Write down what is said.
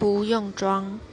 不用装